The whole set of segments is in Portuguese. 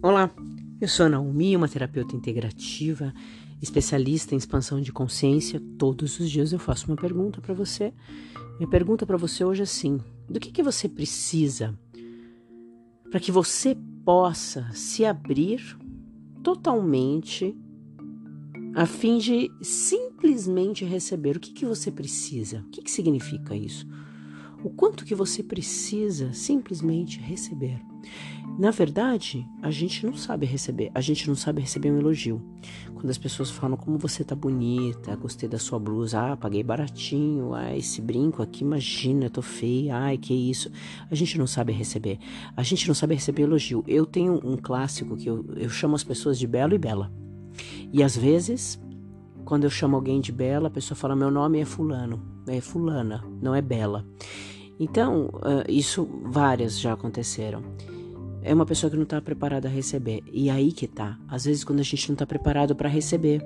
Olá, eu sou a Naomi, uma terapeuta integrativa, especialista em expansão de consciência. Todos os dias eu faço uma pergunta para você. Minha pergunta para você hoje é assim: do que, que você precisa para que você possa se abrir totalmente a fim de simplesmente receber? O que, que você precisa? O que, que significa isso? O quanto que você precisa simplesmente receber? Na verdade, a gente não sabe receber. A gente não sabe receber um elogio. Quando as pessoas falam como você tá bonita, gostei da sua blusa, ah, paguei baratinho, ah, esse brinco aqui, imagina, eu tô feia, ai, que isso. A gente não sabe receber. A gente não sabe receber elogio. Eu tenho um clássico que eu, eu chamo as pessoas de belo e bela. E às vezes, quando eu chamo alguém de bela, a pessoa fala: meu nome é Fulano, é Fulana, não é Bela. Então, uh, isso várias já aconteceram é uma pessoa que não está preparada a receber. E aí que tá. Às vezes, quando a gente não está preparado para receber,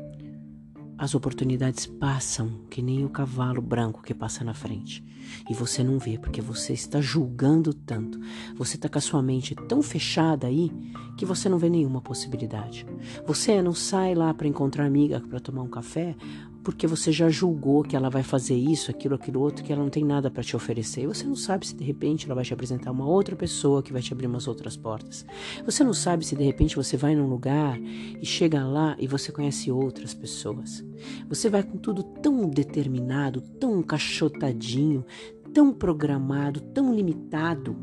as oportunidades passam que nem o cavalo branco que passa na frente. E você não vê, porque você está julgando tanto. Você está com a sua mente tão fechada aí que você não vê nenhuma possibilidade. Você não sai lá para encontrar amiga para tomar um café porque você já julgou que ela vai fazer isso, aquilo, aquilo outro, que ela não tem nada para te oferecer. Você não sabe se de repente ela vai te apresentar uma outra pessoa que vai te abrir umas outras portas. Você não sabe se de repente você vai num lugar e chega lá e você conhece outras pessoas. Você vai com tudo tão determinado, tão encaixotadinho, tão programado, tão limitado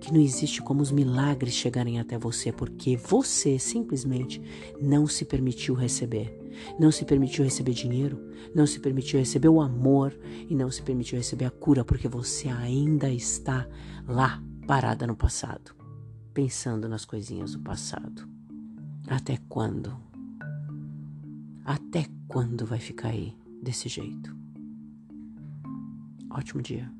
que não existe como os milagres chegarem até você porque você simplesmente não se permitiu receber. Não se permitiu receber dinheiro, não se permitiu receber o amor e não se permitiu receber a cura porque você ainda está lá parada no passado, pensando nas coisinhas do passado. Até quando? Até quando vai ficar aí desse jeito? Ótimo dia.